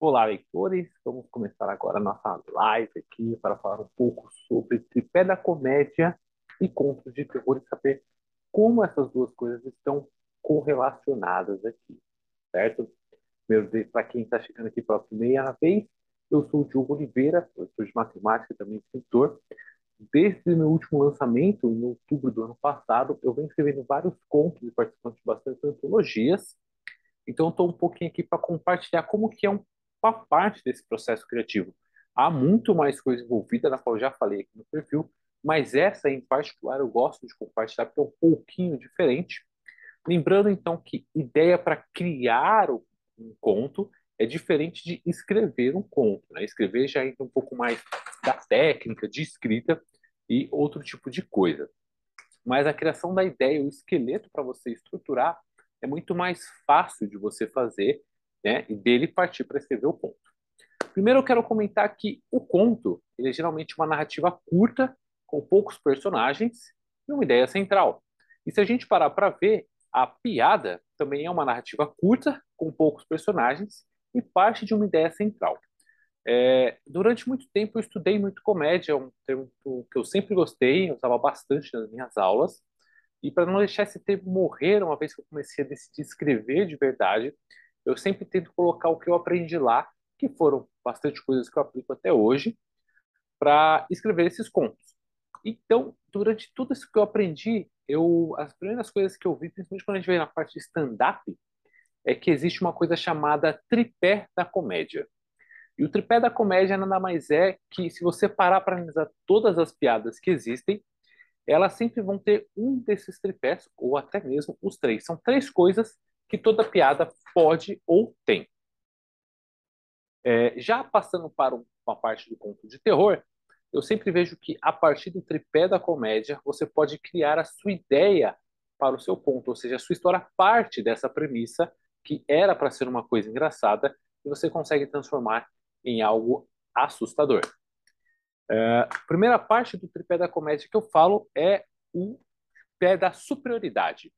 Olá, leitores! Vamos começar agora a nossa live aqui para falar um pouco sobre tripé da comédia e contos de terror e saber como essas duas coisas estão correlacionadas aqui, certo? Primeiro, para quem está chegando aqui pela primeira vez, eu sou o Diogo Oliveira, professor de matemática e também escritor. Desde meu último lançamento, em outubro do ano passado, eu venho escrevendo vários contos e participando de bastante antologias. Então, estou um pouquinho aqui para compartilhar como que é um uma parte desse processo criativo. Há muito mais coisa envolvida, na qual eu já falei aqui no perfil, mas essa em particular eu gosto de compartilhar porque é um pouquinho diferente. Lembrando então que ideia para criar um conto é diferente de escrever um conto. Né? Escrever já entra um pouco mais da técnica de escrita e outro tipo de coisa. Mas a criação da ideia, o esqueleto para você estruturar, é muito mais fácil de você fazer né, e dele partir para escrever o conto. Primeiro eu quero comentar que o conto ele é geralmente uma narrativa curta, com poucos personagens e uma ideia central. E se a gente parar para ver, a piada também é uma narrativa curta, com poucos personagens e parte de uma ideia central. É, durante muito tempo eu estudei muito comédia, um termo que eu sempre gostei, eu usava bastante nas minhas aulas. E para não deixar esse termo morrer, uma vez que eu comecei a decidir escrever de verdade, eu sempre tento colocar o que eu aprendi lá, que foram bastante coisas que eu aplico até hoje, para escrever esses contos. Então, durante tudo isso que eu aprendi, eu, as primeiras coisas que eu vi, principalmente quando a gente vem na parte de stand-up, é que existe uma coisa chamada tripé da comédia. E o tripé da comédia nada mais é que, se você parar para analisar todas as piadas que existem, elas sempre vão ter um desses tripés, ou até mesmo os três. São três coisas que toda piada pode ou tem. É, já passando para uma parte do conto de terror, eu sempre vejo que a partir do tripé da comédia você pode criar a sua ideia para o seu ponto, ou seja, a sua história parte dessa premissa que era para ser uma coisa engraçada e você consegue transformar em algo assustador. É, a primeira parte do tripé da comédia que eu falo é o pé da superioridade.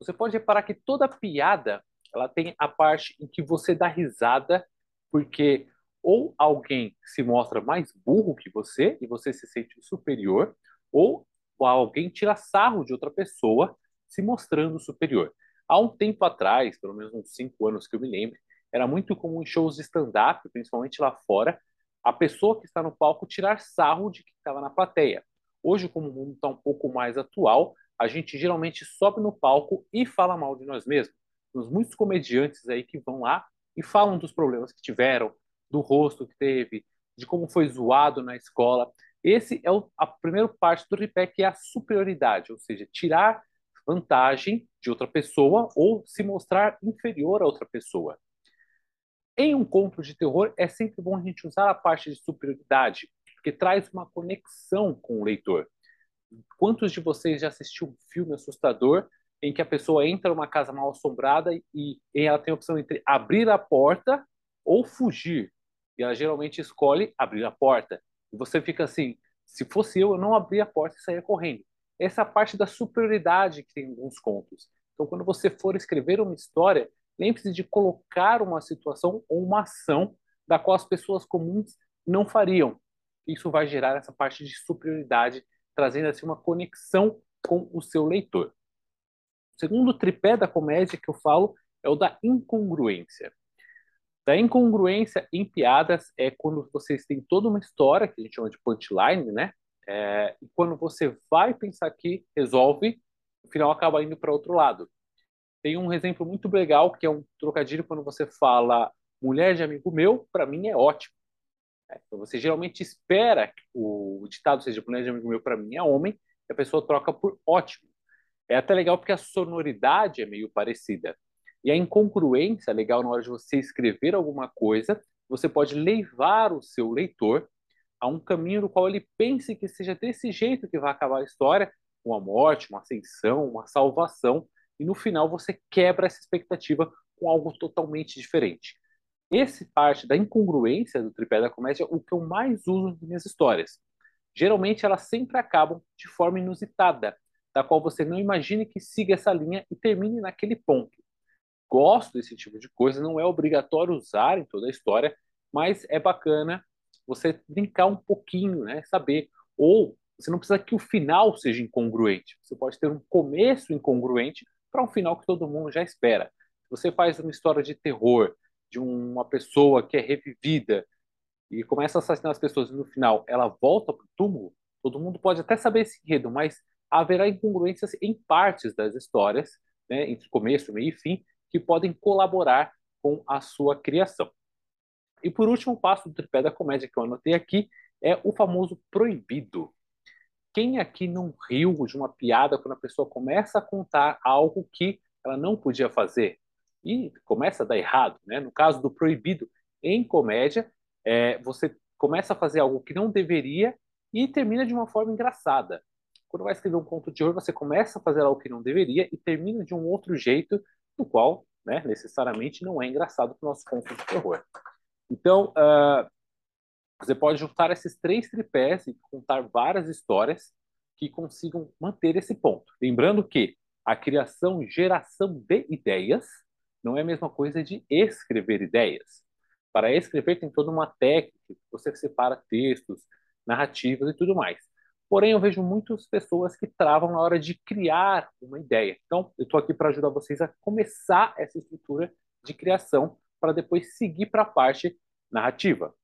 Você pode reparar que toda piada ela tem a parte em que você dá risada porque ou alguém se mostra mais burro que você e você se sente superior, ou alguém tira sarro de outra pessoa se mostrando superior. Há um tempo atrás, pelo menos uns cinco anos que eu me lembro, era muito comum em shows de stand-up, principalmente lá fora, a pessoa que está no palco tirar sarro de quem estava na plateia. Hoje, como o mundo está um pouco mais atual, a gente geralmente sobe no palco e fala mal de nós mesmos. Temos muitos comediantes aí que vão lá e falam dos problemas que tiveram, do rosto que teve, de como foi zoado na escola. Esse é o, a primeira parte do tripé, que é a superioridade, ou seja, tirar vantagem de outra pessoa ou se mostrar inferior a outra pessoa. Em um conto de terror, é sempre bom a gente usar a parte de superioridade, porque traz uma conexão com o leitor. Quantos de vocês já assistiu um filme assustador em que a pessoa entra numa casa mal assombrada e, e ela tem a opção entre abrir a porta ou fugir? E ela geralmente escolhe abrir a porta. E você fica assim: se fosse eu, eu não abria a porta e saía correndo. Essa é parte da superioridade que tem em alguns contos. Então, quando você for escrever uma história, lembre-se de colocar uma situação ou uma ação da qual as pessoas comuns não fariam. Isso vai gerar essa parte de superioridade trazendo assim uma conexão com o seu leitor. O segundo tripé da comédia que eu falo é o da incongruência. Da incongruência em piadas é quando vocês têm toda uma história, que a gente chama de punchline, né? É, e quando você vai pensar que resolve, o final acaba indo para outro lado. Tem um exemplo muito legal que é um trocadilho quando você fala mulher de amigo meu, para mim é ótimo. É, então você geralmente espera que o ditado seja de amigo meu para mim é homem, e a pessoa troca por ótimo. É até legal porque a sonoridade é meio parecida. E a incongruência é legal na hora de você escrever alguma coisa, você pode levar o seu leitor a um caminho no qual ele pense que seja desse jeito que vai acabar a história, uma morte, uma ascensão, uma salvação, e no final você quebra essa expectativa com algo totalmente diferente. Esse parte da incongruência do tripé da comédia é o que eu mais uso nas minhas histórias. Geralmente elas sempre acabam de forma inusitada, da qual você não imagine que siga essa linha e termine naquele ponto. gosto desse tipo de coisa, não é obrigatório usar em toda a história, mas é bacana você brincar um pouquinho, né? Saber. Ou você não precisa que o final seja incongruente. Você pode ter um começo incongruente para um final que todo mundo já espera. Você faz uma história de terror de uma pessoa que é revivida e começa a assassinar as pessoas e no final ela volta para o túmulo, todo mundo pode até saber esse enredo, mas haverá incongruências em partes das histórias, né, entre começo, meio e fim, que podem colaborar com a sua criação. E por último, o passo do tripé da comédia que eu anotei aqui é o famoso proibido. Quem aqui não riu de uma piada quando a pessoa começa a contar algo que ela não podia fazer? E começa a dar errado, né? No caso do proibido em comédia, é, você começa a fazer algo que não deveria e termina de uma forma engraçada. Quando vai escrever um conto de horror, você começa a fazer algo que não deveria e termina de um outro jeito, do qual, né, necessariamente, não é engraçado para o nosso conto de terror. Então, uh, você pode juntar esses três tripés e contar várias histórias que consigam manter esse ponto. Lembrando que a criação geração de ideias não é a mesma coisa de escrever ideias. Para escrever tem toda uma técnica, você separa textos, narrativas e tudo mais. Porém, eu vejo muitas pessoas que travam na hora de criar uma ideia. Então, eu estou aqui para ajudar vocês a começar essa estrutura de criação para depois seguir para a parte narrativa.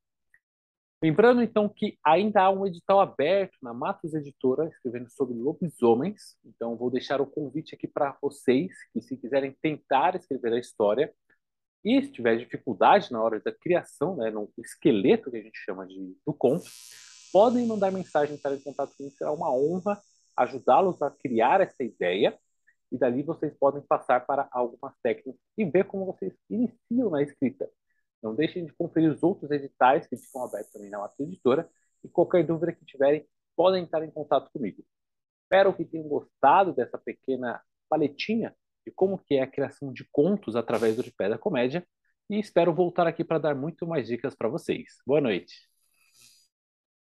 Lembrando então que ainda há um edital aberto na Matos Editora, escrevendo sobre lobisomens. Então vou deixar o convite aqui para vocês que se quiserem tentar escrever a história e se tiver dificuldade na hora da criação, né, no esqueleto que a gente chama de do conto, podem mandar mensagem para em contato comigo, será uma honra ajudá-los a criar essa ideia e dali vocês podem passar para algumas técnicas e ver como vocês iniciam na escrita. Não deixem de conferir os outros editais que ficam abertos também na nossa editora. E qualquer dúvida que tiverem, podem entrar em contato comigo. Espero que tenham gostado dessa pequena paletinha de como que é a criação de contos através do Tripé da Comédia. E espero voltar aqui para dar muito mais dicas para vocês. Boa noite.